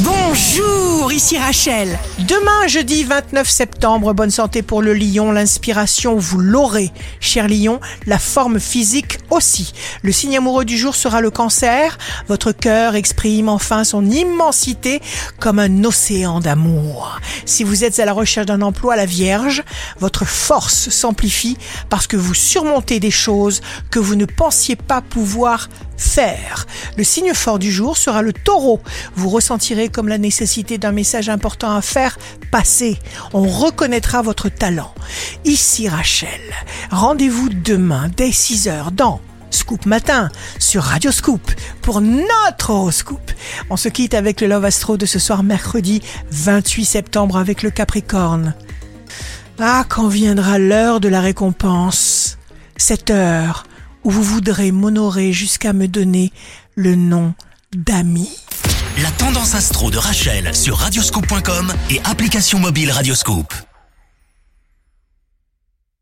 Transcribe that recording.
Bonjour, ici Rachel. Demain, jeudi 29 septembre, bonne santé pour le lion, l'inspiration, vous l'aurez. Cher lion, la forme physique aussi. Le signe amoureux du jour sera le cancer. Votre cœur exprime enfin son immensité comme un océan d'amour. Si vous êtes à la recherche d'un emploi, la vierge, votre force s'amplifie parce que vous surmontez des choses que vous ne pensiez pas pouvoir faire. Le signe fort du jour sera le taureau. Vous ressentirez comme la nécessité d'un message important à faire passer. On reconnaîtra votre talent. Ici Rachel. Rendez-vous demain dès 6h dans Scoop Matin sur Radio Scoop pour notre horoscope. On se quitte avec le Love Astro de ce soir mercredi 28 septembre avec le Capricorne. Ah, quand viendra l'heure de la récompense? Cette heure où vous voudrez m'honorer jusqu'à me donner le nom d'ami. La tendance astro de Rachel sur radioscope.com et application mobile Radioscope.